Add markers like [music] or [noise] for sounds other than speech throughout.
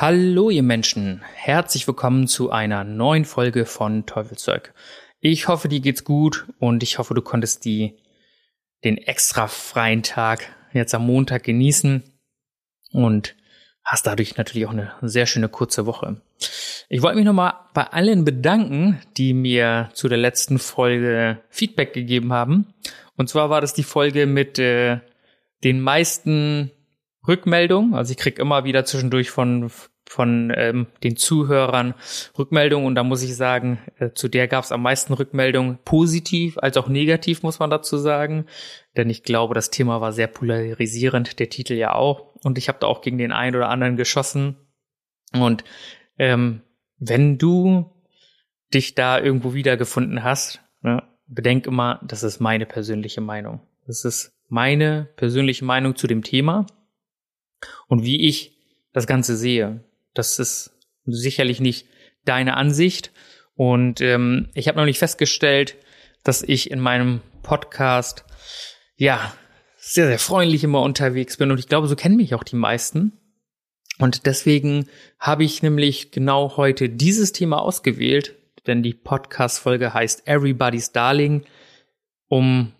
Hallo ihr Menschen, herzlich willkommen zu einer neuen Folge von Teufelszeug. Ich hoffe, dir geht's gut und ich hoffe, du konntest die, den extra freien Tag jetzt am Montag genießen und hast dadurch natürlich auch eine sehr schöne kurze Woche. Ich wollte mich nochmal bei allen bedanken, die mir zu der letzten Folge Feedback gegeben haben. Und zwar war das die Folge mit äh, den meisten Rückmeldungen. Also ich krieg immer wieder zwischendurch von von ähm, den Zuhörern Rückmeldungen und da muss ich sagen, äh, zu der gab es am meisten Rückmeldungen positiv als auch negativ, muss man dazu sagen. Denn ich glaube, das Thema war sehr polarisierend, der Titel ja auch. Und ich habe da auch gegen den einen oder anderen geschossen. Und ähm, wenn du dich da irgendwo wiedergefunden hast, ne, bedenk immer, das ist meine persönliche Meinung. Das ist meine persönliche Meinung zu dem Thema und wie ich das Ganze sehe. Das ist sicherlich nicht deine Ansicht. Und ähm, ich habe nicht festgestellt, dass ich in meinem Podcast ja sehr, sehr freundlich immer unterwegs bin. Und ich glaube, so kennen mich auch die meisten. Und deswegen habe ich nämlich genau heute dieses Thema ausgewählt, denn die Podcast-Folge heißt Everybody's Darling, um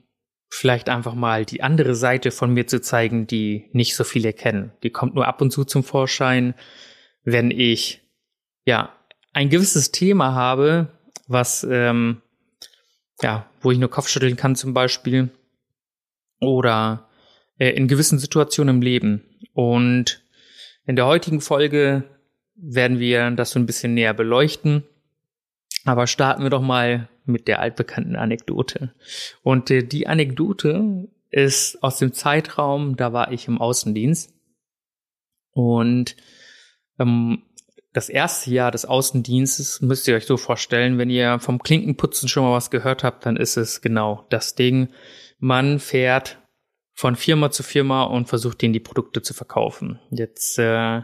vielleicht einfach mal die andere Seite von mir zu zeigen, die nicht so viele kennen. Die kommt nur ab und zu zum Vorschein wenn ich ja ein gewisses Thema habe, was ähm, ja, wo ich nur Kopfschütteln kann zum Beispiel oder äh, in gewissen Situationen im Leben. Und in der heutigen Folge werden wir das so ein bisschen näher beleuchten. Aber starten wir doch mal mit der altbekannten Anekdote. Und äh, die Anekdote ist aus dem Zeitraum, da war ich im Außendienst. Und ähm, das erste Jahr des Außendienstes müsst ihr euch so vorstellen, wenn ihr vom Klinkenputzen schon mal was gehört habt, dann ist es genau das Ding. Man fährt von Firma zu Firma und versucht denen die Produkte zu verkaufen. Jetzt äh,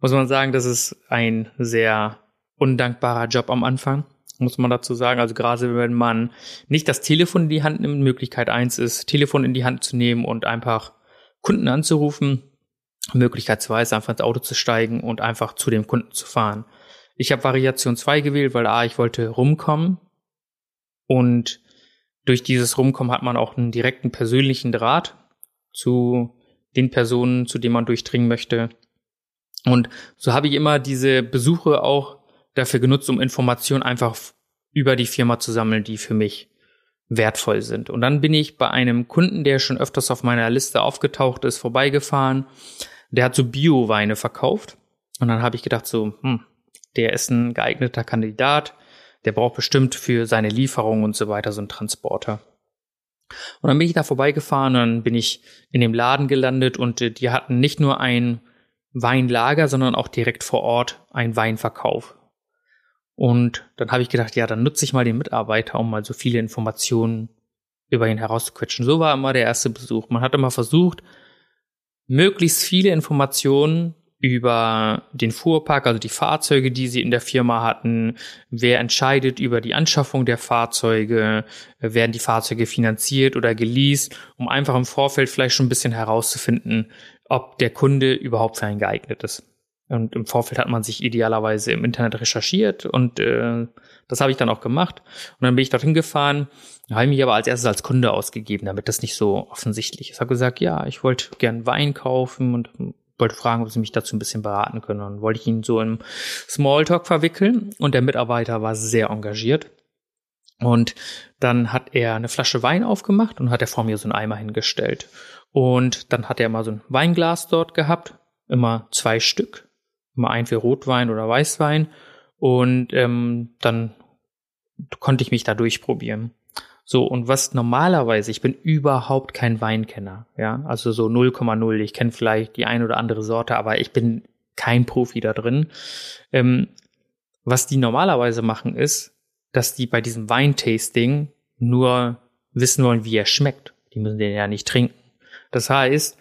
muss man sagen, das ist ein sehr undankbarer Job am Anfang, muss man dazu sagen. Also gerade wenn man nicht das Telefon in die Hand nimmt, Möglichkeit eins ist, Telefon in die Hand zu nehmen und einfach Kunden anzurufen, Möglichkeit 2 ist einfach ins Auto zu steigen und einfach zu dem Kunden zu fahren. Ich habe Variation 2 gewählt, weil A, ich wollte rumkommen und durch dieses Rumkommen hat man auch einen direkten persönlichen Draht zu den Personen, zu denen man durchdringen möchte. Und so habe ich immer diese Besuche auch dafür genutzt, um Informationen einfach über die Firma zu sammeln, die für mich wertvoll sind. Und dann bin ich bei einem Kunden, der schon öfters auf meiner Liste aufgetaucht ist, vorbeigefahren. Der hat so Bio-Weine verkauft. Und dann habe ich gedacht so, hm, der ist ein geeigneter Kandidat. Der braucht bestimmt für seine Lieferung und so weiter so einen Transporter. Und dann bin ich da vorbeigefahren, dann bin ich in dem Laden gelandet und äh, die hatten nicht nur ein Weinlager, sondern auch direkt vor Ort einen Weinverkauf. Und dann habe ich gedacht, ja, dann nutze ich mal den Mitarbeiter, um mal so viele Informationen über ihn herauszuquetschen. So war immer der erste Besuch. Man hat immer versucht, möglichst viele Informationen über den Fuhrpark, also die Fahrzeuge, die sie in der Firma hatten, wer entscheidet über die Anschaffung der Fahrzeuge, werden die Fahrzeuge finanziert oder geleast, um einfach im Vorfeld vielleicht schon ein bisschen herauszufinden, ob der Kunde überhaupt für einen geeignet ist. Und im Vorfeld hat man sich idealerweise im Internet recherchiert und äh, das habe ich dann auch gemacht. Und dann bin ich dorthin gefahren, habe mich aber als erstes als Kunde ausgegeben, damit das nicht so offensichtlich ist. Ich habe gesagt, ja, ich wollte gern Wein kaufen und wollte fragen, ob sie mich dazu ein bisschen beraten können. Und wollte ich ihn so im Smalltalk verwickeln und der Mitarbeiter war sehr engagiert. Und dann hat er eine Flasche Wein aufgemacht und hat er vor mir so einen Eimer hingestellt. Und dann hat er mal so ein Weinglas dort gehabt, immer zwei Stück immer ein für Rotwein oder Weißwein. Und ähm, dann konnte ich mich da durchprobieren. So, und was normalerweise, ich bin überhaupt kein Weinkenner, ja, also so 0,0. Ich kenne vielleicht die ein oder andere Sorte, aber ich bin kein Profi da drin. Ähm, was die normalerweise machen ist, dass die bei diesem Weintasting nur wissen wollen, wie er schmeckt. Die müssen den ja nicht trinken. Das heißt,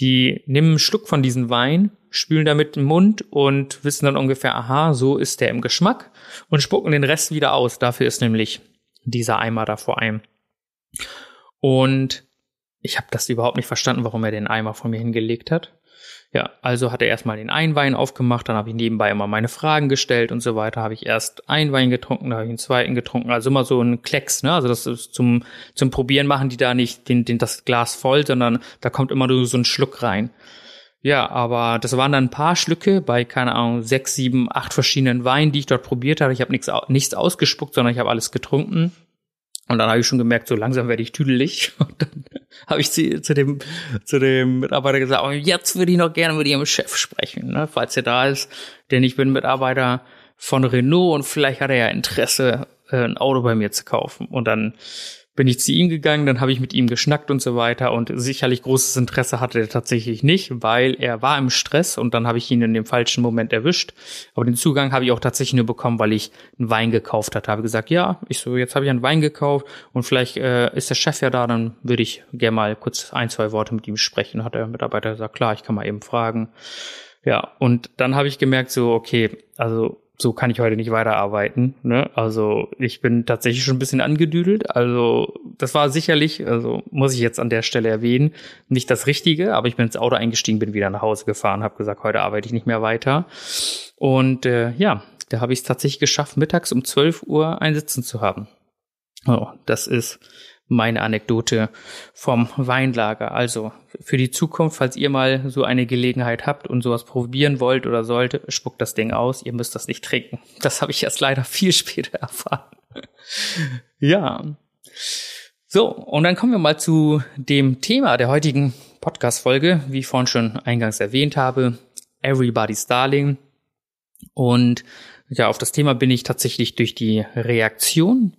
die nehmen einen Schluck von diesem Wein, spülen damit den Mund und wissen dann ungefähr, aha, so ist der im Geschmack und spucken den Rest wieder aus. Dafür ist nämlich dieser Eimer da vor einem. Und ich habe das überhaupt nicht verstanden, warum er den Eimer vor mir hingelegt hat. Ja, also hat er erstmal den einen Wein aufgemacht, dann habe ich nebenbei immer meine Fragen gestellt und so weiter. Habe ich erst einen Wein getrunken, dann habe ich einen zweiten getrunken. Also immer so ein Klecks, ne? Also das ist zum, zum Probieren machen die da nicht den, den, das Glas voll, sondern da kommt immer nur so ein Schluck rein. Ja, aber das waren dann ein paar Schlücke bei, keine Ahnung, sechs, sieben, acht verschiedenen Weinen, die ich dort probiert habe. Ich habe nichts, nichts ausgespuckt, sondern ich habe alles getrunken. Und dann habe ich schon gemerkt, so langsam werde ich tüdelig. [laughs] Und dann habe ich zu, zu, dem, zu dem Mitarbeiter gesagt, oh, jetzt würde ich noch gerne mit Ihrem Chef sprechen, ne, falls er da ist. Denn ich bin Mitarbeiter von Renault und vielleicht hat er ja Interesse, äh, ein Auto bei mir zu kaufen. Und dann bin ich zu ihm gegangen, dann habe ich mit ihm geschnackt und so weiter und sicherlich großes Interesse hatte er tatsächlich nicht, weil er war im Stress und dann habe ich ihn in dem falschen Moment erwischt. Aber den Zugang habe ich auch tatsächlich nur bekommen, weil ich einen Wein gekauft hatte. Habe gesagt, ja, ich so, jetzt habe ich einen Wein gekauft und vielleicht äh, ist der Chef ja da, dann würde ich gerne mal kurz ein, zwei Worte mit ihm sprechen. Hat der Mitarbeiter gesagt, klar, ich kann mal eben fragen. Ja, und dann habe ich gemerkt, so, okay, also so kann ich heute nicht weiterarbeiten. Ne? Also ich bin tatsächlich schon ein bisschen angedüdelt. Also das war sicherlich, also muss ich jetzt an der Stelle erwähnen, nicht das Richtige, aber ich bin ins Auto eingestiegen, bin wieder nach Hause gefahren, habe gesagt, heute arbeite ich nicht mehr weiter. Und äh, ja, da habe ich es tatsächlich geschafft, mittags um 12 Uhr einsitzen zu haben. Oh, das ist meine Anekdote vom Weinlager. Also für die Zukunft, falls ihr mal so eine Gelegenheit habt und sowas probieren wollt oder sollte, spuckt das Ding aus. Ihr müsst das nicht trinken. Das habe ich erst leider viel [laughs] später erfahren. ja. So, und dann kommen wir mal zu dem Thema der heutigen Podcast-Folge, wie ich vorhin schon eingangs erwähnt habe. Everybody's Darling. Und ja, auf das Thema bin ich tatsächlich durch die Reaktion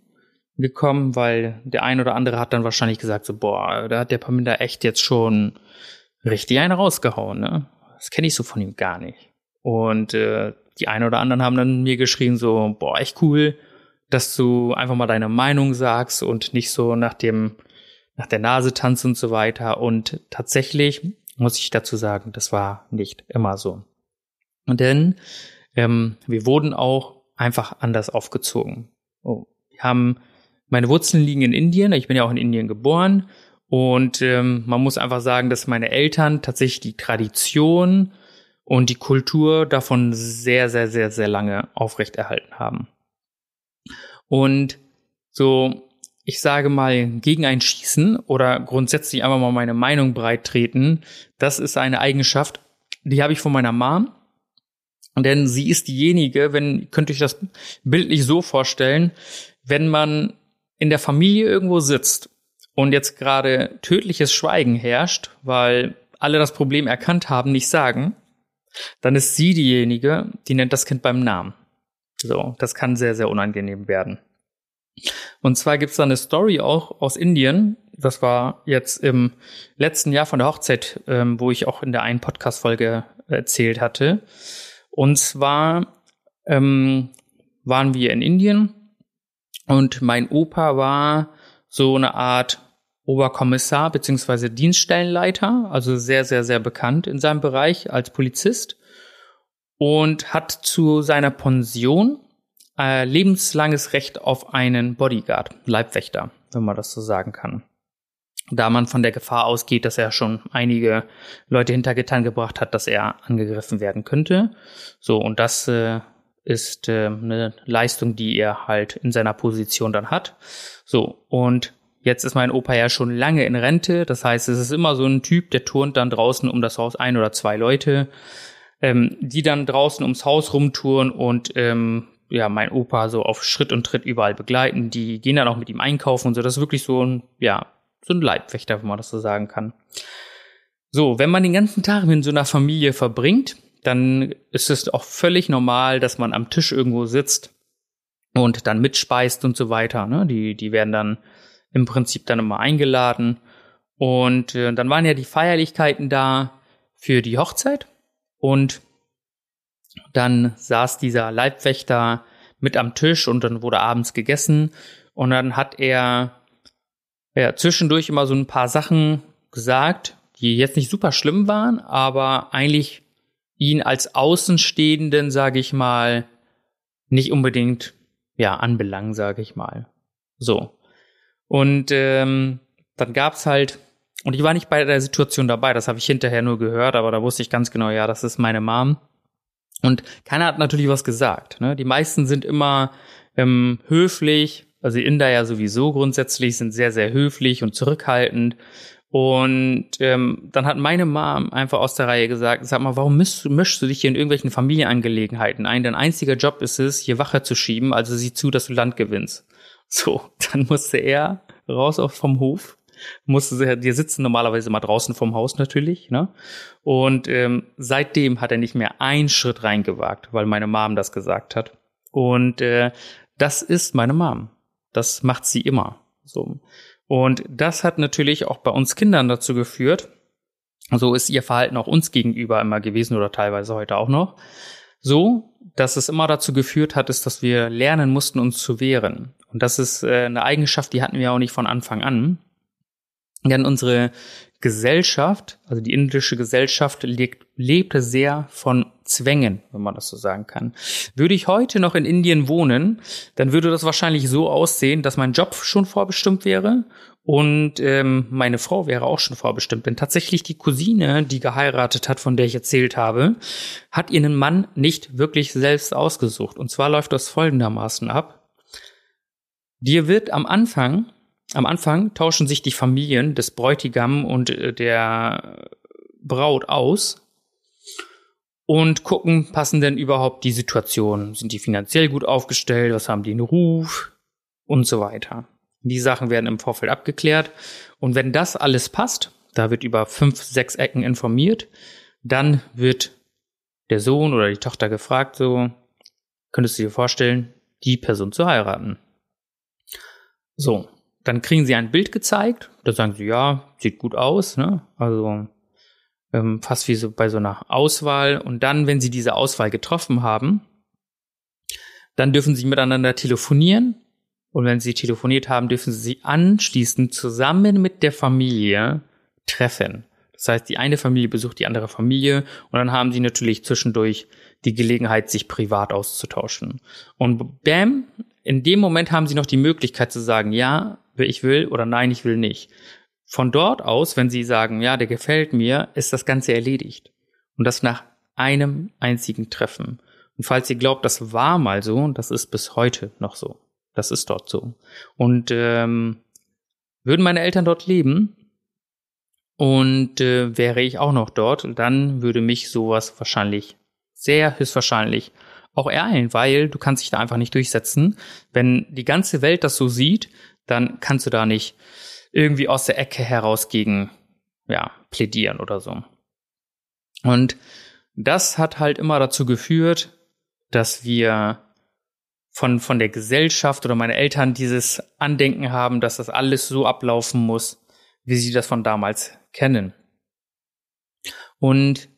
gekommen, weil der ein oder andere hat dann wahrscheinlich gesagt, so, boah, da hat der Paminda echt jetzt schon richtig einen rausgehauen, ne? Das kenne ich so von ihm gar nicht. Und äh, die einen oder anderen haben dann mir geschrieben, so, boah, echt cool, dass du einfach mal deine Meinung sagst und nicht so nach dem, nach der Nase tanzt und so weiter. Und tatsächlich muss ich dazu sagen, das war nicht immer so. Und denn ähm, wir wurden auch einfach anders aufgezogen. Oh, wir haben meine Wurzeln liegen in Indien. Ich bin ja auch in Indien geboren. Und ähm, man muss einfach sagen, dass meine Eltern tatsächlich die Tradition und die Kultur davon sehr, sehr, sehr, sehr lange aufrechterhalten haben. Und so, ich sage mal, gegen ein Schießen oder grundsätzlich einfach mal meine Meinung breit treten, das ist eine Eigenschaft, die habe ich von meiner Mom. Denn sie ist diejenige, wenn, könnt ihr euch das bildlich so vorstellen, wenn man in der Familie irgendwo sitzt und jetzt gerade tödliches Schweigen herrscht, weil alle das Problem erkannt haben, nicht sagen, dann ist sie diejenige, die nennt das Kind beim Namen. So, das kann sehr, sehr unangenehm werden. Und zwar gibt's da eine Story auch aus Indien. Das war jetzt im letzten Jahr von der Hochzeit, ähm, wo ich auch in der einen Podcast-Folge erzählt hatte. Und zwar ähm, waren wir in Indien und mein Opa war so eine Art Oberkommissar beziehungsweise Dienststellenleiter, also sehr, sehr, sehr bekannt in seinem Bereich als Polizist und hat zu seiner Pension äh, lebenslanges Recht auf einen Bodyguard, Leibwächter, wenn man das so sagen kann. Da man von der Gefahr ausgeht, dass er schon einige Leute hinter Gittern gebracht hat, dass er angegriffen werden könnte. So, und das äh, ist äh, eine Leistung, die er halt in seiner Position dann hat. So, und jetzt ist mein Opa ja schon lange in Rente. Das heißt, es ist immer so ein Typ, der turnt dann draußen um das Haus ein oder zwei Leute, ähm, die dann draußen ums Haus rumtouren und ähm, ja, mein Opa so auf Schritt und Tritt überall begleiten. Die gehen dann auch mit ihm einkaufen und so. Das ist wirklich so ein, ja, so ein Leibwächter, wenn man das so sagen kann. So, wenn man den ganzen Tag in so einer Familie verbringt, dann ist es auch völlig normal, dass man am Tisch irgendwo sitzt und dann mitspeist und so weiter. Ne? Die, die werden dann im Prinzip dann immer eingeladen. Und äh, dann waren ja die Feierlichkeiten da für die Hochzeit. Und dann saß dieser Leibwächter mit am Tisch und dann wurde abends gegessen und dann hat er ja, zwischendurch immer so ein paar Sachen gesagt, die jetzt nicht super schlimm waren, aber eigentlich ihn als Außenstehenden, sage ich mal, nicht unbedingt ja anbelangen, sage ich mal. So. Und ähm, dann gab's halt, und ich war nicht bei der Situation dabei, das habe ich hinterher nur gehört, aber da wusste ich ganz genau, ja, das ist meine Mom. Und keiner hat natürlich was gesagt. Ne? Die meisten sind immer ähm, höflich, also die Inder ja sowieso grundsätzlich sind sehr, sehr höflich und zurückhaltend. Und ähm, dann hat meine Mom einfach aus der Reihe gesagt, sag mal, warum mischst, mischst du dich hier in irgendwelchen Familienangelegenheiten ein? Dein einziger Job ist es, hier Wache zu schieben, also sieh zu, dass du Land gewinnst. So, [laughs] dann musste er raus vom Hof, musste die sitzen normalerweise mal draußen vom Haus natürlich, ne? Und ähm, seitdem hat er nicht mehr einen Schritt reingewagt, weil meine Mom das gesagt hat. Und äh, das ist meine Mom. Das macht sie immer. So. Und das hat natürlich auch bei uns Kindern dazu geführt, so ist ihr Verhalten auch uns gegenüber immer gewesen oder teilweise heute auch noch, so, dass es immer dazu geführt hat, ist, dass wir lernen mussten, uns zu wehren. Und das ist äh, eine Eigenschaft, die hatten wir auch nicht von Anfang an. Denn unsere Gesellschaft, also die indische Gesellschaft, lebt, lebte sehr von Zwängen, wenn man das so sagen kann. Würde ich heute noch in Indien wohnen, dann würde das wahrscheinlich so aussehen, dass mein Job schon vorbestimmt wäre und ähm, meine Frau wäre auch schon vorbestimmt. Denn tatsächlich die Cousine, die geheiratet hat, von der ich erzählt habe, hat ihren Mann nicht wirklich selbst ausgesucht. Und zwar läuft das folgendermaßen ab. Dir wird am Anfang am Anfang tauschen sich die Familien des Bräutigam und äh, der Braut aus und gucken, passen denn überhaupt die Situation? Sind die finanziell gut aufgestellt? Was haben die in Ruf? Und so weiter. Die Sachen werden im Vorfeld abgeklärt. Und wenn das alles passt, da wird über fünf, sechs Ecken informiert, dann wird der Sohn oder die Tochter gefragt, so, könntest du dir vorstellen, die Person zu heiraten? So, dann kriegen sie ein Bild gezeigt. Da sagen sie, ja, sieht gut aus. Ne? Also ähm, fast wie so bei so einer Auswahl. Und dann, wenn sie diese Auswahl getroffen haben, dann dürfen sie miteinander telefonieren. Und wenn sie telefoniert haben, dürfen sie sich anschließend zusammen mit der Familie treffen. Das heißt, die eine Familie besucht die andere Familie und dann haben sie natürlich zwischendurch die Gelegenheit, sich privat auszutauschen. Und bam, in dem Moment haben sie noch die Möglichkeit zu sagen, ja, ich will oder nein, ich will nicht. Von dort aus, wenn sie sagen, ja, der gefällt mir, ist das Ganze erledigt. Und das nach einem einzigen Treffen. Und falls ihr glaubt, das war mal so, das ist bis heute noch so. Das ist dort so. Und ähm, würden meine Eltern dort leben und äh, wäre ich auch noch dort, dann würde mich sowas wahrscheinlich, sehr höchstwahrscheinlich auch ereilen, weil du kannst dich da einfach nicht durchsetzen. Wenn die ganze Welt das so sieht, dann kannst du da nicht irgendwie aus der Ecke heraus gegen, ja, plädieren oder so. Und das hat halt immer dazu geführt, dass wir von, von der Gesellschaft oder meine Eltern dieses Andenken haben, dass das alles so ablaufen muss, wie sie das von damals kennen. Und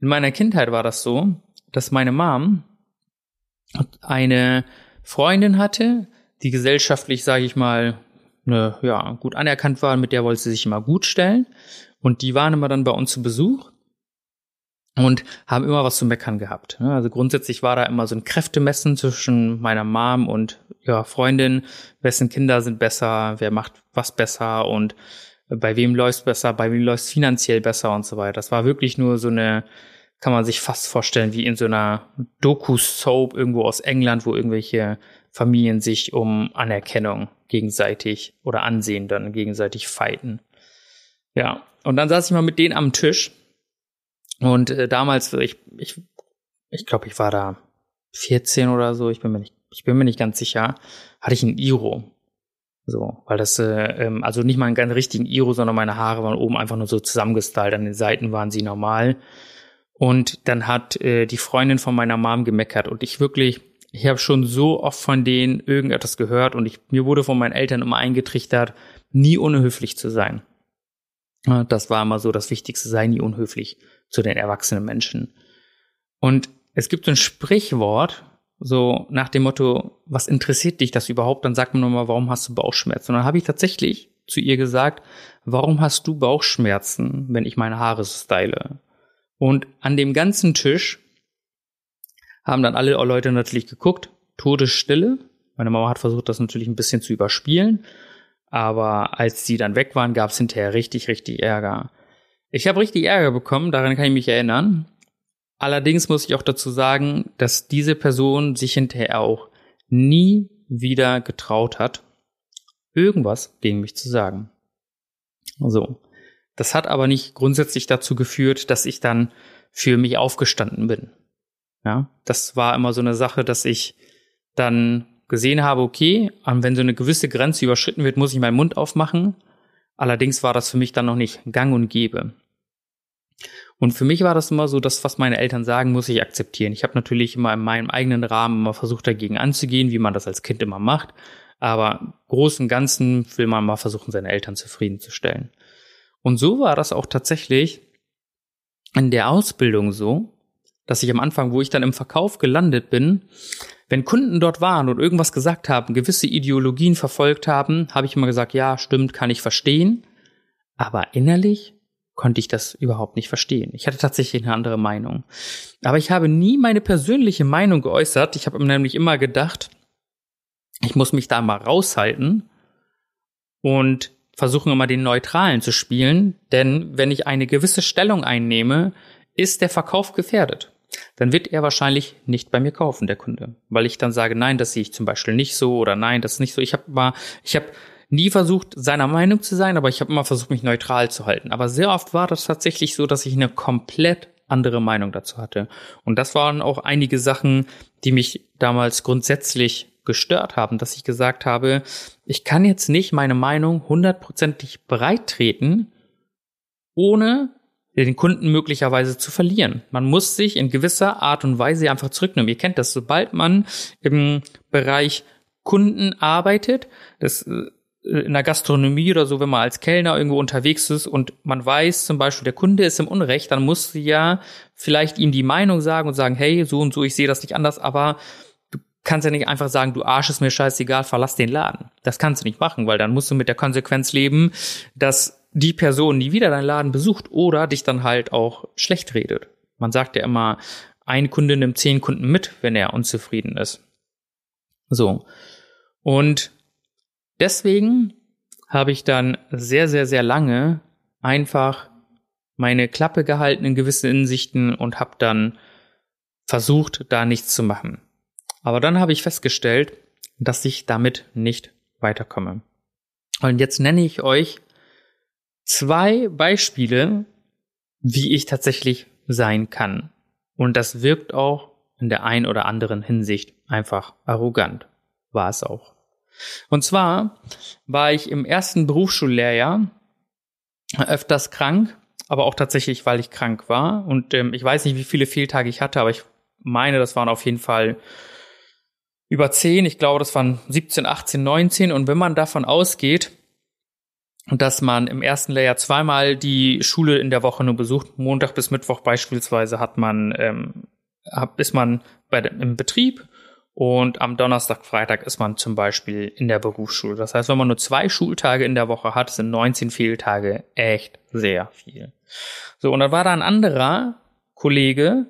in meiner Kindheit war das so, dass meine Mom eine Freundin hatte, die gesellschaftlich, sage ich mal, ne, ja, gut anerkannt war, mit der wollte sie sich immer gut stellen. Und die waren immer dann bei uns zu Besuch und haben immer was zu meckern gehabt. Ne? Also grundsätzlich war da immer so ein Kräftemessen zwischen meiner Mom und ihrer Freundin, wessen Kinder sind besser, wer macht was besser und bei wem läuft's besser, bei wem läuft's finanziell besser und so weiter. Das war wirklich nur so eine kann man sich fast vorstellen wie in so einer Doku-Soap irgendwo aus England, wo irgendwelche Familien sich um Anerkennung gegenseitig oder Ansehen dann gegenseitig fighten. Ja, und dann saß ich mal mit denen am Tisch und äh, damals, ich, ich, ich glaube, ich war da 14 oder so, ich bin mir nicht, ich bin mir nicht ganz sicher, hatte ich ein Iro. So, weil das, äh, ähm, also nicht mal einen ganz richtigen Iro, sondern meine Haare waren oben einfach nur so zusammengestylt, an den Seiten waren sie normal. Und dann hat äh, die Freundin von meiner Mom gemeckert und ich wirklich, ich habe schon so oft von denen irgendetwas gehört und ich, mir wurde von meinen Eltern immer eingetrichtert, nie unhöflich zu sein. Das war immer so das Wichtigste, sei nie unhöflich zu den erwachsenen Menschen. Und es gibt so ein Sprichwort, so nach dem Motto, was interessiert dich das überhaupt? Dann sagt man nochmal, warum hast du Bauchschmerzen? Und dann habe ich tatsächlich zu ihr gesagt, warum hast du Bauchschmerzen, wenn ich meine Haare style? Und an dem ganzen Tisch haben dann alle Leute natürlich geguckt, Todesstille. Meine Mama hat versucht, das natürlich ein bisschen zu überspielen. Aber als sie dann weg waren, gab es hinterher richtig, richtig Ärger. Ich habe richtig Ärger bekommen, daran kann ich mich erinnern. Allerdings muss ich auch dazu sagen, dass diese Person sich hinterher auch nie wieder getraut hat, irgendwas gegen mich zu sagen. So. Das hat aber nicht grundsätzlich dazu geführt, dass ich dann für mich aufgestanden bin. Ja, das war immer so eine Sache, dass ich dann gesehen habe, okay, wenn so eine gewisse Grenze überschritten wird, muss ich meinen Mund aufmachen. Allerdings war das für mich dann noch nicht gang und gäbe. Und für mich war das immer so, dass was meine Eltern sagen, muss ich akzeptieren. Ich habe natürlich immer in meinem eigenen Rahmen immer versucht, dagegen anzugehen, wie man das als Kind immer macht. Aber großen Ganzen will man mal versuchen, seine Eltern zufriedenzustellen. Und so war das auch tatsächlich in der Ausbildung so, dass ich am Anfang, wo ich dann im Verkauf gelandet bin, wenn Kunden dort waren und irgendwas gesagt haben, gewisse Ideologien verfolgt haben, habe ich immer gesagt, ja, stimmt, kann ich verstehen. Aber innerlich konnte ich das überhaupt nicht verstehen. Ich hatte tatsächlich eine andere Meinung. Aber ich habe nie meine persönliche Meinung geäußert. Ich habe nämlich immer gedacht, ich muss mich da mal raushalten und versuchen immer den Neutralen zu spielen, denn wenn ich eine gewisse Stellung einnehme, ist der Verkauf gefährdet. Dann wird er wahrscheinlich nicht bei mir kaufen, der Kunde, weil ich dann sage, nein, das sehe ich zum Beispiel nicht so oder nein, das ist nicht so. Ich habe mal, ich habe nie versucht, seiner Meinung zu sein, aber ich habe immer versucht, mich neutral zu halten. Aber sehr oft war das tatsächlich so, dass ich eine komplett andere Meinung dazu hatte. Und das waren auch einige Sachen, die mich damals grundsätzlich gestört haben, dass ich gesagt habe, ich kann jetzt nicht meine Meinung hundertprozentig breit treten, ohne den Kunden möglicherweise zu verlieren. Man muss sich in gewisser Art und Weise einfach zurücknehmen. Ihr kennt das, sobald man im Bereich Kunden arbeitet, das äh, in der Gastronomie oder so, wenn man als Kellner irgendwo unterwegs ist und man weiß zum Beispiel, der Kunde ist im Unrecht, dann musst du ja vielleicht ihm die Meinung sagen und sagen, hey, so und so, ich sehe das nicht anders, aber kannst ja nicht einfach sagen, du Arsch ist mir scheißegal, verlass den Laden. Das kannst du nicht machen, weil dann musst du mit der Konsequenz leben, dass die Person nie wieder deinen Laden besucht oder dich dann halt auch schlecht redet. Man sagt ja immer, ein Kunde nimmt zehn Kunden mit, wenn er unzufrieden ist. So. Und deswegen habe ich dann sehr, sehr, sehr lange einfach meine Klappe gehalten in gewissen Insichten und habe dann versucht, da nichts zu machen. Aber dann habe ich festgestellt, dass ich damit nicht weiterkomme. Und jetzt nenne ich euch zwei Beispiele, wie ich tatsächlich sein kann. Und das wirkt auch in der ein oder anderen Hinsicht einfach arrogant. War es auch. Und zwar war ich im ersten Berufsschullehrjahr öfters krank, aber auch tatsächlich, weil ich krank war. Und ähm, ich weiß nicht, wie viele Fehltage ich hatte, aber ich meine, das waren auf jeden Fall über 10, ich glaube, das waren 17, 18, 19. Und wenn man davon ausgeht, dass man im ersten Layer zweimal die Schule in der Woche nur besucht, Montag bis Mittwoch beispielsweise hat man, ähm, ist man bei im Betrieb und am Donnerstag, Freitag ist man zum Beispiel in der Berufsschule. Das heißt, wenn man nur zwei Schultage in der Woche hat, sind 19 Fehltage echt sehr viel. So, und dann war da ein anderer Kollege,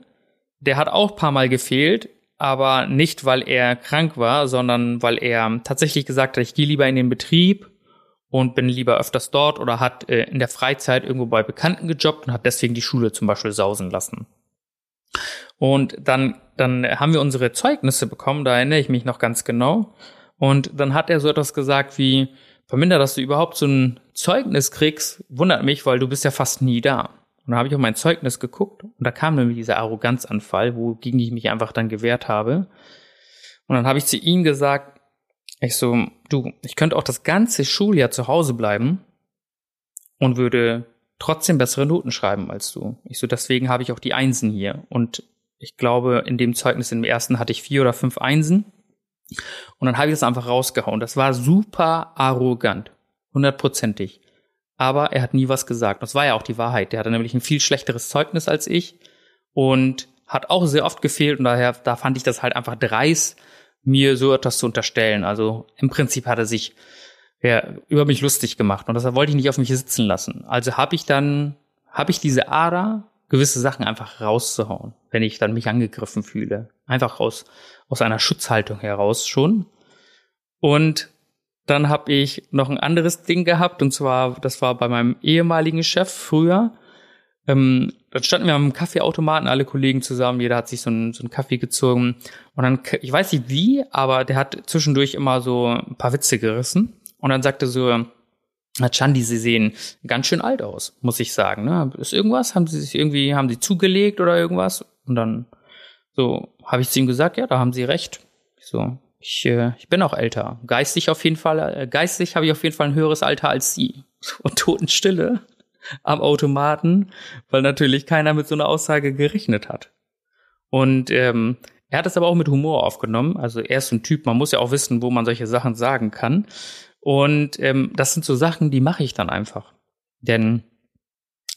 der hat auch paar Mal gefehlt, aber nicht, weil er krank war, sondern weil er tatsächlich gesagt hat, ich gehe lieber in den Betrieb und bin lieber öfters dort oder hat äh, in der Freizeit irgendwo bei Bekannten gejobbt und hat deswegen die Schule zum Beispiel sausen lassen. Und dann, dann haben wir unsere Zeugnisse bekommen, da erinnere ich mich noch ganz genau. Und dann hat er so etwas gesagt wie, Verminder, dass du überhaupt so ein Zeugnis kriegst, wundert mich, weil du bist ja fast nie da. Und da habe ich auf mein Zeugnis geguckt und da kam nämlich dieser Arroganzanfall, wogegen ich mich einfach dann gewehrt habe. Und dann habe ich zu ihm gesagt, ich so, du, ich könnte auch das ganze Schuljahr zu Hause bleiben und würde trotzdem bessere Noten schreiben als du. Ich so, deswegen habe ich auch die Einsen hier. Und ich glaube, in dem Zeugnis im ersten hatte ich vier oder fünf Einsen. Und dann habe ich das einfach rausgehauen. Das war super arrogant. Hundertprozentig aber er hat nie was gesagt. Das war ja auch die Wahrheit. Der hatte nämlich ein viel schlechteres Zeugnis als ich und hat auch sehr oft gefehlt und daher, da fand ich das halt einfach dreist, mir so etwas zu unterstellen. Also im Prinzip hat er sich ja, über mich lustig gemacht und das wollte ich nicht auf mich sitzen lassen. Also habe ich dann, habe ich diese Ader, gewisse Sachen einfach rauszuhauen, wenn ich dann mich angegriffen fühle. Einfach aus, aus einer Schutzhaltung heraus schon. Und dann habe ich noch ein anderes Ding gehabt und zwar, das war bei meinem ehemaligen Chef früher. Ähm, dann standen wir am Kaffeeautomaten, alle Kollegen zusammen, jeder hat sich so einen, so einen Kaffee gezogen. Und dann, ich weiß nicht wie, aber der hat zwischendurch immer so ein paar Witze gerissen. Und dann sagte so, Chandi, Sie sehen ganz schön alt aus, muss ich sagen. Ne? Ist irgendwas? Haben Sie sich irgendwie, haben Sie zugelegt oder irgendwas? Und dann so habe ich zu ihm gesagt, ja, da haben Sie recht. So, ich, äh, ich bin auch älter. Geistig auf jeden Fall, äh, geistig habe ich auf jeden Fall ein höheres Alter als Sie. [laughs] Und Totenstille am Automaten, weil natürlich keiner mit so einer Aussage gerechnet hat. Und ähm, er hat es aber auch mit Humor aufgenommen. Also er ist ein Typ, man muss ja auch wissen, wo man solche Sachen sagen kann. Und ähm, das sind so Sachen, die mache ich dann einfach. Denn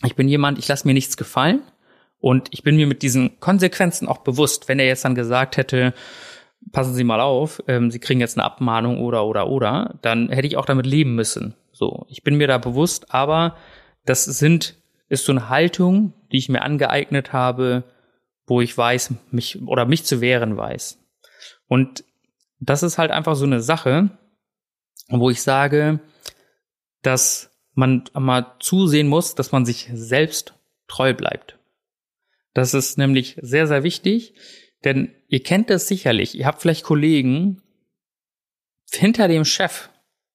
ich bin jemand, ich lasse mir nichts gefallen und ich bin mir mit diesen Konsequenzen auch bewusst. Wenn er jetzt dann gesagt hätte, passen Sie mal auf, ähm, Sie kriegen jetzt eine Abmahnung oder oder oder, dann hätte ich auch damit leben müssen. So, ich bin mir da bewusst, aber das sind ist so eine Haltung, die ich mir angeeignet habe, wo ich weiß, mich oder mich zu wehren weiß. Und das ist halt einfach so eine Sache, wo ich sage, dass man mal zusehen muss, dass man sich selbst treu bleibt. Das ist nämlich sehr, sehr wichtig, denn ihr kennt das sicherlich. Ihr habt vielleicht Kollegen, hinter dem Chef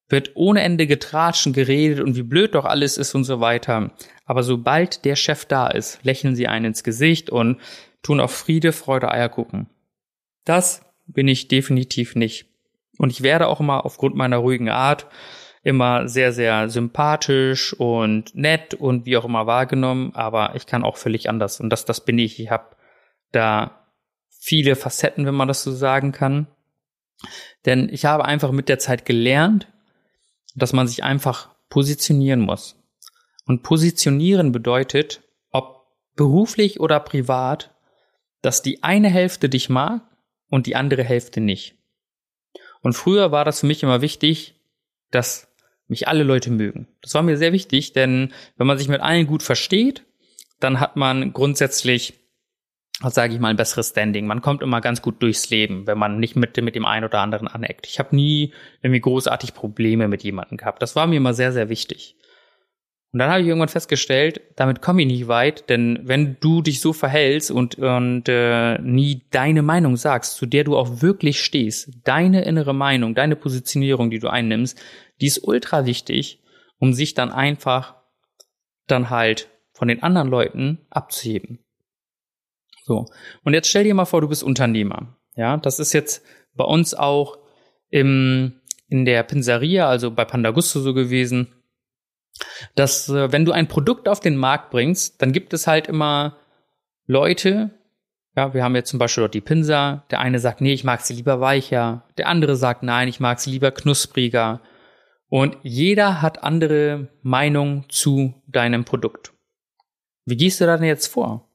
wird ohne Ende getratschen, geredet und wie blöd doch alles ist und so weiter. Aber sobald der Chef da ist, lächeln sie einen ins Gesicht und tun auf Friede, Freude, Eier gucken. Das bin ich definitiv nicht. Und ich werde auch immer aufgrund meiner ruhigen Art immer sehr, sehr sympathisch und nett und wie auch immer wahrgenommen, aber ich kann auch völlig anders. Und das, das bin ich. Ich habe da viele Facetten, wenn man das so sagen kann. Denn ich habe einfach mit der Zeit gelernt, dass man sich einfach positionieren muss. Und positionieren bedeutet, ob beruflich oder privat, dass die eine Hälfte dich mag und die andere Hälfte nicht. Und früher war das für mich immer wichtig, dass mich alle Leute mögen. Das war mir sehr wichtig, denn wenn man sich mit allen gut versteht, dann hat man grundsätzlich, sage ich mal, ein besseres Standing. Man kommt immer ganz gut durchs Leben, wenn man nicht mit, mit dem einen oder anderen aneckt. Ich habe nie irgendwie großartig Probleme mit jemandem gehabt. Das war mir immer sehr, sehr wichtig. Und dann habe ich irgendwann festgestellt, damit komme ich nicht weit, denn wenn du dich so verhältst und, und äh, nie deine Meinung sagst, zu der du auch wirklich stehst, deine innere Meinung, deine Positionierung, die du einnimmst, die ist ultra wichtig, um sich dann einfach dann halt von den anderen Leuten abzuheben. So. Und jetzt stell dir mal vor, du bist Unternehmer. Ja, das ist jetzt bei uns auch im, in der Pinseria, also bei Pandagusto so gewesen dass äh, wenn du ein Produkt auf den Markt bringst, dann gibt es halt immer Leute, ja, wir haben jetzt zum Beispiel dort die Pinsa, der eine sagt, nee, ich mag sie lieber weicher, der andere sagt, nein, ich mag sie lieber knuspriger. Und jeder hat andere Meinung zu deinem Produkt. Wie gehst du da denn jetzt vor?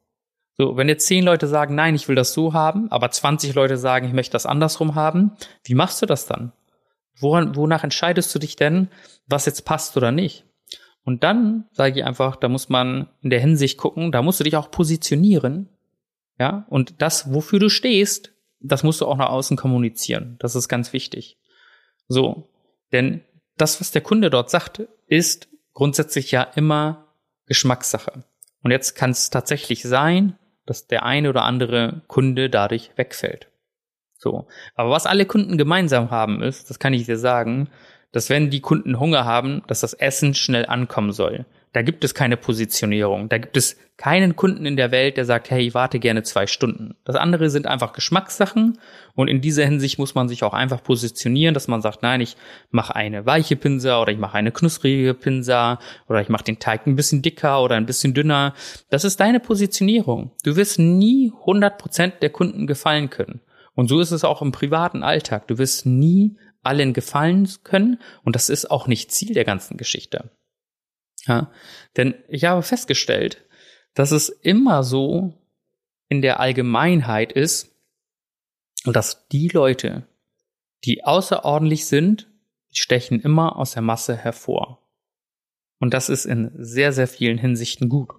So, wenn jetzt zehn Leute sagen, nein, ich will das so haben, aber 20 Leute sagen, ich möchte das andersrum haben, wie machst du das dann? Woran, wonach entscheidest du dich denn, was jetzt passt oder nicht? Und dann sage ich einfach, da muss man in der Hinsicht gucken, da musst du dich auch positionieren. Ja, und das, wofür du stehst, das musst du auch nach außen kommunizieren. Das ist ganz wichtig. So. Denn das, was der Kunde dort sagt, ist grundsätzlich ja immer Geschmackssache. Und jetzt kann es tatsächlich sein, dass der eine oder andere Kunde dadurch wegfällt. So. Aber was alle Kunden gemeinsam haben ist, das kann ich dir sagen, dass wenn die Kunden Hunger haben, dass das Essen schnell ankommen soll. Da gibt es keine Positionierung. Da gibt es keinen Kunden in der Welt, der sagt, hey, ich warte gerne zwei Stunden. Das andere sind einfach Geschmackssachen und in dieser Hinsicht muss man sich auch einfach positionieren, dass man sagt, nein, ich mache eine weiche Pinsa oder ich mache eine knusprige Pinsa oder ich mache den Teig ein bisschen dicker oder ein bisschen dünner. Das ist deine Positionierung. Du wirst nie 100% der Kunden gefallen können. Und so ist es auch im privaten Alltag. Du wirst nie allen gefallen können und das ist auch nicht Ziel der ganzen Geschichte. Ja, denn ich habe festgestellt, dass es immer so in der Allgemeinheit ist, dass die Leute, die außerordentlich sind, stechen immer aus der Masse hervor. Und das ist in sehr, sehr vielen Hinsichten gut.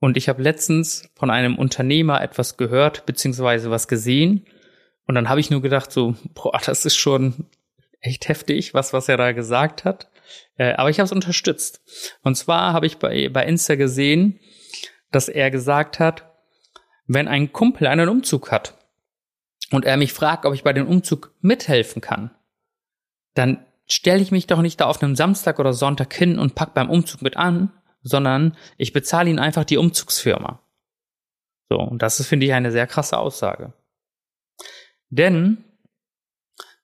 Und ich habe letztens von einem Unternehmer etwas gehört, beziehungsweise was gesehen. Und dann habe ich nur gedacht, so, boah, das ist schon echt heftig, was, was er da gesagt hat. Äh, aber ich habe es unterstützt. Und zwar habe ich bei, bei Insta gesehen, dass er gesagt hat, wenn ein Kumpel einen Umzug hat und er mich fragt, ob ich bei dem Umzug mithelfen kann, dann stelle ich mich doch nicht da auf einem Samstag oder Sonntag hin und pack beim Umzug mit an, sondern ich bezahle ihn einfach die Umzugsfirma. So, und das ist, finde ich, eine sehr krasse Aussage. Denn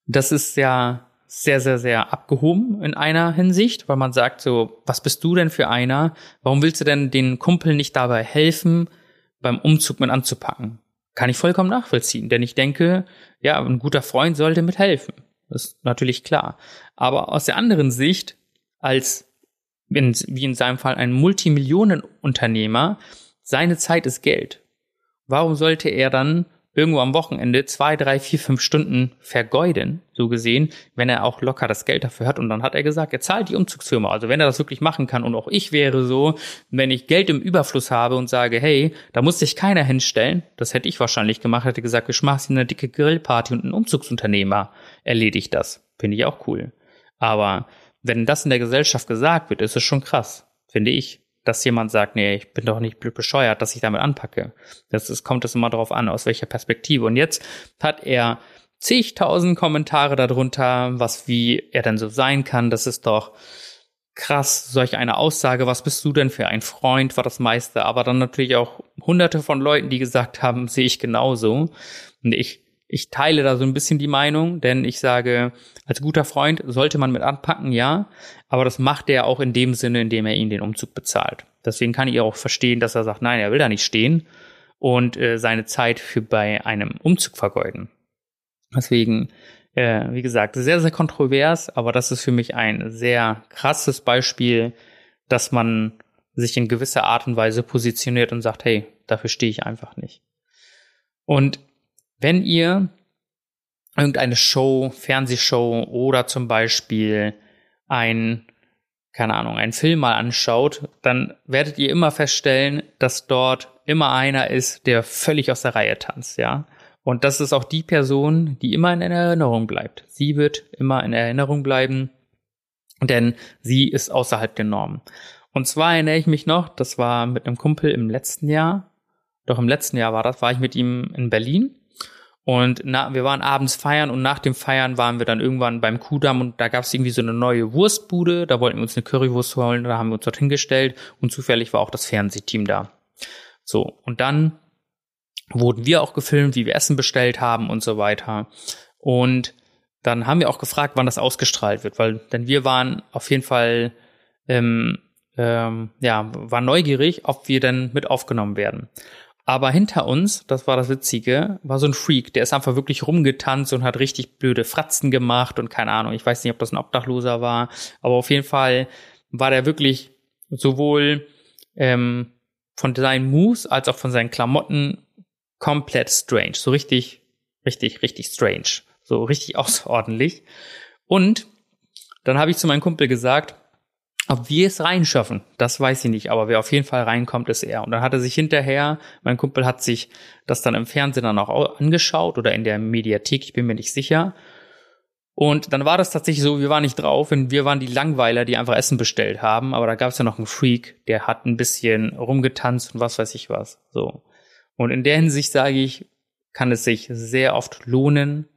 das ist ja sehr, sehr, sehr abgehoben in einer Hinsicht, weil man sagt so, was bist du denn für einer? Warum willst du denn den Kumpel nicht dabei helfen, beim Umzug mit anzupacken? Kann ich vollkommen nachvollziehen, denn ich denke, ja, ein guter Freund sollte mithelfen. Das ist natürlich klar. Aber aus der anderen Sicht, als in, wie in seinem Fall ein Multimillionenunternehmer, seine Zeit ist Geld. Warum sollte er dann irgendwo am Wochenende zwei, drei, vier, fünf Stunden vergeuden, so gesehen, wenn er auch locker das Geld dafür hat. Und dann hat er gesagt, er zahlt die Umzugsfirma. Also wenn er das wirklich machen kann und auch ich wäre so, wenn ich Geld im Überfluss habe und sage, hey, da muss sich keiner hinstellen, das hätte ich wahrscheinlich gemacht, hätte gesagt, ich mache eine dicke Grillparty und ein Umzugsunternehmer erledigt das. Finde ich auch cool. Aber wenn das in der Gesellschaft gesagt wird, ist es schon krass, finde ich dass jemand sagt, nee, ich bin doch nicht blöd bescheuert, dass ich damit anpacke. Das ist, kommt es immer darauf an, aus welcher Perspektive. Und jetzt hat er zigtausend Kommentare darunter, was wie er denn so sein kann. Das ist doch krass, solch eine Aussage. Was bist du denn für ein Freund? War das meiste. Aber dann natürlich auch hunderte von Leuten, die gesagt haben, sehe ich genauso. Und ich ich teile da so ein bisschen die Meinung, denn ich sage, als guter Freund sollte man mit anpacken, ja, aber das macht er auch in dem Sinne, in dem er ihn den Umzug bezahlt. Deswegen kann ich auch verstehen, dass er sagt, nein, er will da nicht stehen und äh, seine Zeit für bei einem Umzug vergeuden. Deswegen, äh, wie gesagt, sehr, sehr kontrovers, aber das ist für mich ein sehr krasses Beispiel, dass man sich in gewisser Art und Weise positioniert und sagt, hey, dafür stehe ich einfach nicht. Und wenn ihr irgendeine Show, Fernsehshow oder zum Beispiel ein, keine Ahnung, einen Film mal anschaut, dann werdet ihr immer feststellen, dass dort immer einer ist, der völlig aus der Reihe tanzt, ja. Und das ist auch die Person, die immer in Erinnerung bleibt. Sie wird immer in Erinnerung bleiben, denn sie ist außerhalb der Normen. Und zwar erinnere ich mich noch, das war mit einem Kumpel im letzten Jahr, doch im letzten Jahr war das, war ich mit ihm in Berlin und na, wir waren abends feiern und nach dem Feiern waren wir dann irgendwann beim Kudamm und da gab es irgendwie so eine neue Wurstbude. Da wollten wir uns eine Currywurst holen, da haben wir uns dort hingestellt und zufällig war auch das Fernsehteam da. So, und dann wurden wir auch gefilmt, wie wir Essen bestellt haben und so weiter. Und dann haben wir auch gefragt, wann das ausgestrahlt wird, weil denn wir waren auf jeden Fall ähm, ähm, ja, war neugierig, ob wir denn mit aufgenommen werden. Aber hinter uns, das war das Witzige, war so ein Freak, der ist einfach wirklich rumgetanzt und hat richtig blöde Fratzen gemacht und keine Ahnung, ich weiß nicht, ob das ein Obdachloser war, aber auf jeden Fall war der wirklich sowohl ähm, von seinen Moves als auch von seinen Klamotten komplett strange. So richtig, richtig, richtig strange. So richtig [laughs] außerordentlich. Und dann habe ich zu meinem Kumpel gesagt, ob wir es reinschaffen, das weiß ich nicht, aber wer auf jeden Fall reinkommt, ist er. Und dann hat er sich hinterher, mein Kumpel hat sich das dann im Fernsehen dann auch angeschaut oder in der Mediathek, ich bin mir nicht sicher. Und dann war das tatsächlich so, wir waren nicht drauf, und wir waren die Langweiler, die einfach Essen bestellt haben, aber da gab es ja noch einen Freak, der hat ein bisschen rumgetanzt und was weiß ich was. So. Und in der Hinsicht sage ich, kann es sich sehr oft lohnen,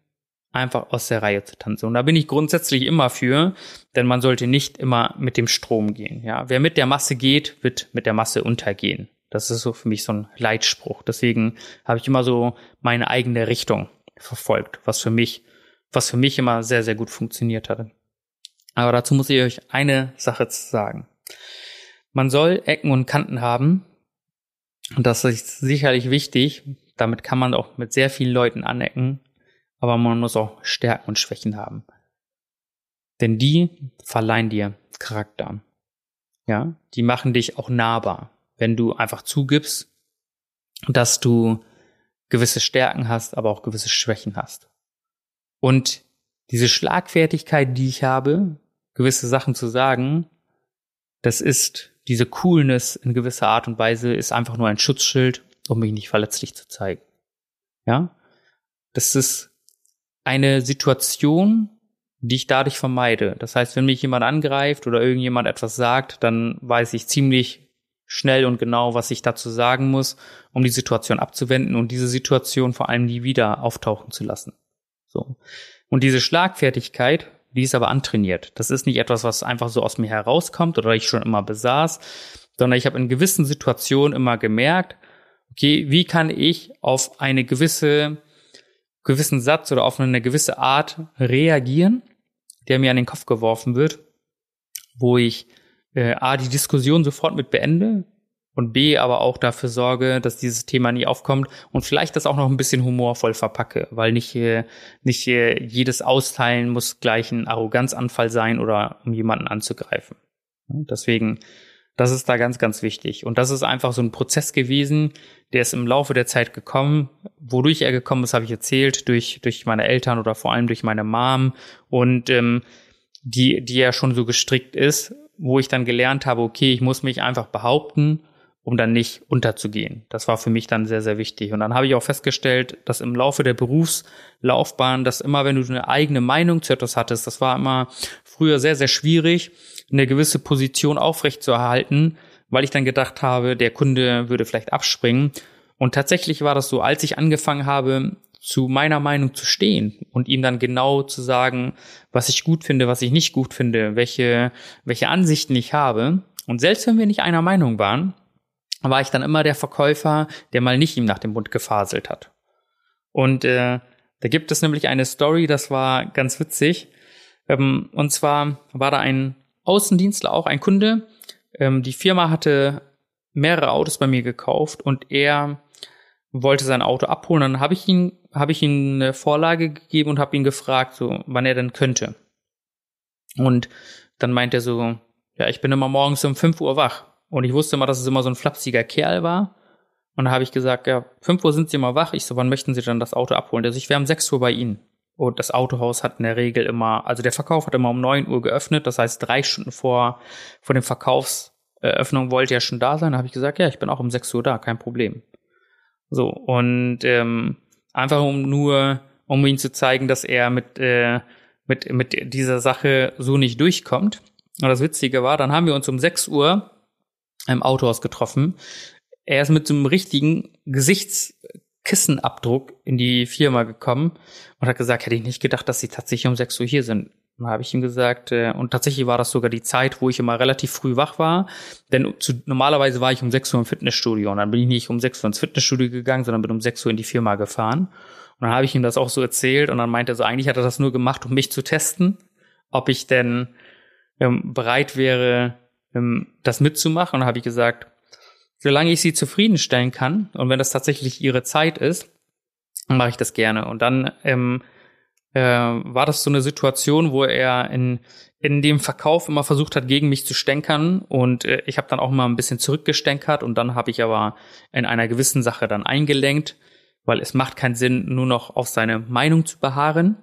einfach aus der Reihe zu tanzen. Und da bin ich grundsätzlich immer für, denn man sollte nicht immer mit dem Strom gehen. Ja, wer mit der Masse geht, wird mit der Masse untergehen. Das ist so für mich so ein Leitspruch. Deswegen habe ich immer so meine eigene Richtung verfolgt, was für mich, was für mich immer sehr, sehr gut funktioniert hatte. Aber dazu muss ich euch eine Sache sagen. Man soll Ecken und Kanten haben. Und das ist sicherlich wichtig. Damit kann man auch mit sehr vielen Leuten anecken aber man muss auch Stärken und Schwächen haben. Denn die verleihen dir Charakter. Ja, die machen dich auch nahbar. Wenn du einfach zugibst, dass du gewisse Stärken hast, aber auch gewisse Schwächen hast. Und diese Schlagfertigkeit, die ich habe, gewisse Sachen zu sagen, das ist diese Coolness in gewisser Art und Weise, ist einfach nur ein Schutzschild, um mich nicht verletzlich zu zeigen. Ja? Das ist eine Situation, die ich dadurch vermeide. Das heißt, wenn mich jemand angreift oder irgendjemand etwas sagt, dann weiß ich ziemlich schnell und genau, was ich dazu sagen muss, um die Situation abzuwenden und diese Situation vor allem nie wieder auftauchen zu lassen. So. Und diese Schlagfertigkeit, die ist aber antrainiert. Das ist nicht etwas, was einfach so aus mir herauskommt oder ich schon immer besaß, sondern ich habe in gewissen Situationen immer gemerkt, okay, wie kann ich auf eine gewisse, gewissen Satz oder auf eine gewisse Art reagieren, der mir an den Kopf geworfen wird, wo ich äh, A, die Diskussion sofort mit beende und B, aber auch dafür sorge, dass dieses Thema nie aufkommt und vielleicht das auch noch ein bisschen humorvoll verpacke, weil nicht, äh, nicht äh, jedes Austeilen muss gleich ein Arroganzanfall sein oder um jemanden anzugreifen. Deswegen, das ist da ganz, ganz wichtig. Und das ist einfach so ein Prozess gewesen, der ist im Laufe der Zeit gekommen. Wodurch er gekommen ist, habe ich erzählt, durch, durch meine Eltern oder vor allem durch meine Mom und ähm, die, die ja schon so gestrickt ist, wo ich dann gelernt habe, okay, ich muss mich einfach behaupten, um dann nicht unterzugehen. Das war für mich dann sehr, sehr wichtig. Und dann habe ich auch festgestellt, dass im Laufe der Berufslaufbahn, dass immer, wenn du eine eigene Meinung zu etwas hattest, das war immer früher sehr, sehr schwierig, eine gewisse Position aufrechtzuerhalten, weil ich dann gedacht habe, der Kunde würde vielleicht abspringen. Und tatsächlich war das so, als ich angefangen habe, zu meiner Meinung zu stehen und ihm dann genau zu sagen, was ich gut finde, was ich nicht gut finde, welche, welche Ansichten ich habe. Und selbst wenn wir nicht einer Meinung waren, war ich dann immer der Verkäufer, der mal nicht ihm nach dem Mund gefaselt hat. Und äh, da gibt es nämlich eine Story, das war ganz witzig. Ähm, und zwar war da ein Außendienstler, auch ein Kunde. Ähm, die Firma hatte mehrere Autos bei mir gekauft und er wollte sein Auto abholen. Dann habe ich ihn, habe ich ihm eine Vorlage gegeben und habe ihn gefragt, so, wann er denn könnte. Und dann meint er so, ja, ich bin immer morgens um 5 Uhr wach. Und ich wusste immer, dass es immer so ein flapsiger Kerl war. Und dann habe ich gesagt, ja, 5 Uhr sind Sie immer wach. Ich so, wann möchten Sie dann das Auto abholen? Der so, ich wäre um 6 Uhr bei Ihnen. Und das Autohaus hat in der Regel immer, also der Verkauf hat immer um 9 Uhr geöffnet. Das heißt, drei Stunden vor, vor dem Verkaufseröffnung wollte er schon da sein. Da habe ich gesagt, ja, ich bin auch um 6 Uhr da, kein Problem. So, und ähm, einfach um nur, um ihm zu zeigen, dass er mit, äh, mit, mit dieser Sache so nicht durchkommt. Und das Witzige war, dann haben wir uns um 6 Uhr im Autohaus getroffen. Er ist mit so einem richtigen Gesichtskissenabdruck in die Firma gekommen und hat gesagt, hätte ich nicht gedacht, dass sie tatsächlich um 6 Uhr hier sind. Dann habe ich ihm gesagt, äh, und tatsächlich war das sogar die Zeit, wo ich immer relativ früh wach war. Denn zu, normalerweise war ich um 6 Uhr im Fitnessstudio und dann bin ich nicht um 6 Uhr ins Fitnessstudio gegangen, sondern bin um 6 Uhr in die Firma gefahren. Und dann habe ich ihm das auch so erzählt und dann meinte er so, eigentlich hat er das nur gemacht, um mich zu testen, ob ich denn ähm, bereit wäre, das mitzumachen. Und dann habe ich gesagt, solange ich sie zufriedenstellen kann und wenn das tatsächlich ihre Zeit ist, mache ich das gerne. Und dann ähm, äh, war das so eine Situation, wo er in, in dem Verkauf immer versucht hat, gegen mich zu stänkern und äh, ich habe dann auch mal ein bisschen zurückgestänkert und dann habe ich aber in einer gewissen Sache dann eingelenkt, weil es macht keinen Sinn, nur noch auf seine Meinung zu beharren,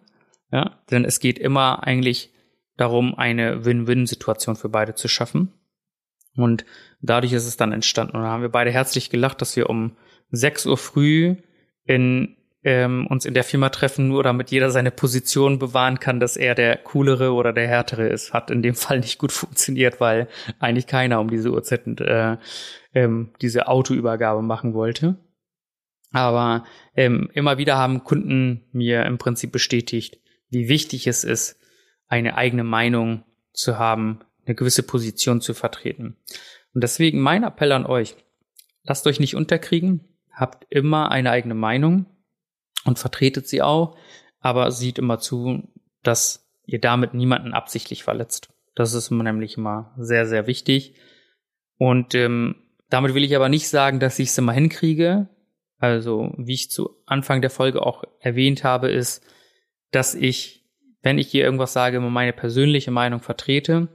ja, denn es geht immer eigentlich darum, eine Win-Win-Situation für beide zu schaffen. Und dadurch ist es dann entstanden. Und da haben wir beide herzlich gelacht, dass wir um 6 Uhr früh in ähm, uns in der Firma treffen, nur damit jeder seine Position bewahren kann, dass er der coolere oder der härtere ist. Hat in dem [laughs] Fall nicht gut funktioniert, weil eigentlich keiner um diese Uhrzeit äh, ähm, diese Autoübergabe machen wollte. Aber ähm, immer wieder haben Kunden mir im Prinzip bestätigt, wie wichtig es ist, eine eigene Meinung zu haben, eine gewisse Position zu vertreten. Und deswegen mein Appell an euch, lasst euch nicht unterkriegen, habt immer eine eigene Meinung, und vertretet sie auch, aber sieht immer zu, dass ihr damit niemanden absichtlich verletzt. Das ist nämlich immer sehr, sehr wichtig. Und ähm, damit will ich aber nicht sagen, dass ich es immer hinkriege. Also, wie ich zu Anfang der Folge auch erwähnt habe, ist, dass ich, wenn ich hier irgendwas sage, immer meine persönliche Meinung vertrete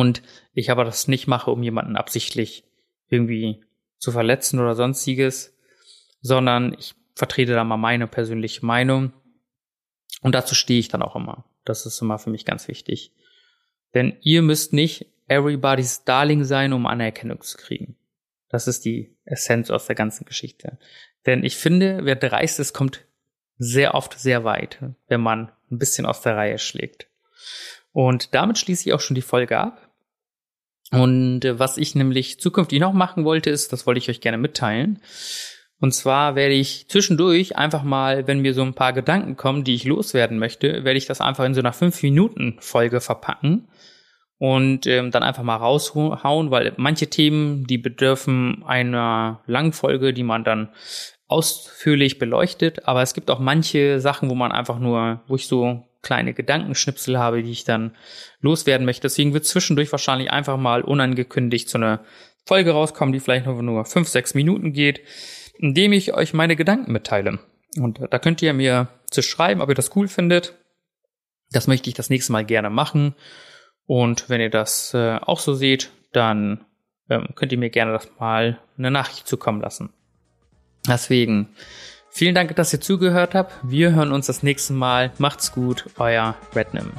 und ich aber das nicht mache, um jemanden absichtlich irgendwie zu verletzen oder sonstiges, sondern ich vertrete da mal meine persönliche Meinung. Und dazu stehe ich dann auch immer. Das ist immer für mich ganz wichtig. Denn ihr müsst nicht everybody's darling sein, um Anerkennung zu kriegen. Das ist die Essenz aus der ganzen Geschichte. Denn ich finde, wer dreist ist, kommt sehr oft sehr weit, wenn man ein bisschen aus der Reihe schlägt. Und damit schließe ich auch schon die Folge ab. Und äh, was ich nämlich zukünftig noch machen wollte, ist, das wollte ich euch gerne mitteilen. Und zwar werde ich zwischendurch einfach mal, wenn mir so ein paar Gedanken kommen, die ich loswerden möchte, werde ich das einfach in so einer 5-Minuten-Folge verpacken und ähm, dann einfach mal raushauen, weil manche Themen, die bedürfen einer langen Folge, die man dann ausführlich beleuchtet, aber es gibt auch manche Sachen, wo man einfach nur, wo ich so kleine Gedankenschnipsel habe, die ich dann loswerden möchte. Deswegen wird zwischendurch wahrscheinlich einfach mal unangekündigt so eine Folge rauskommen, die vielleicht nur, nur fünf, sechs Minuten geht, indem ich euch meine Gedanken mitteile. Und da könnt ihr mir zu schreiben, ob ihr das cool findet. Das möchte ich das nächste Mal gerne machen. Und wenn ihr das äh, auch so seht, dann ähm, könnt ihr mir gerne das mal eine Nachricht zukommen lassen. Deswegen vielen Dank, dass ihr zugehört habt. Wir hören uns das nächste Mal. Macht's gut, euer Rednam.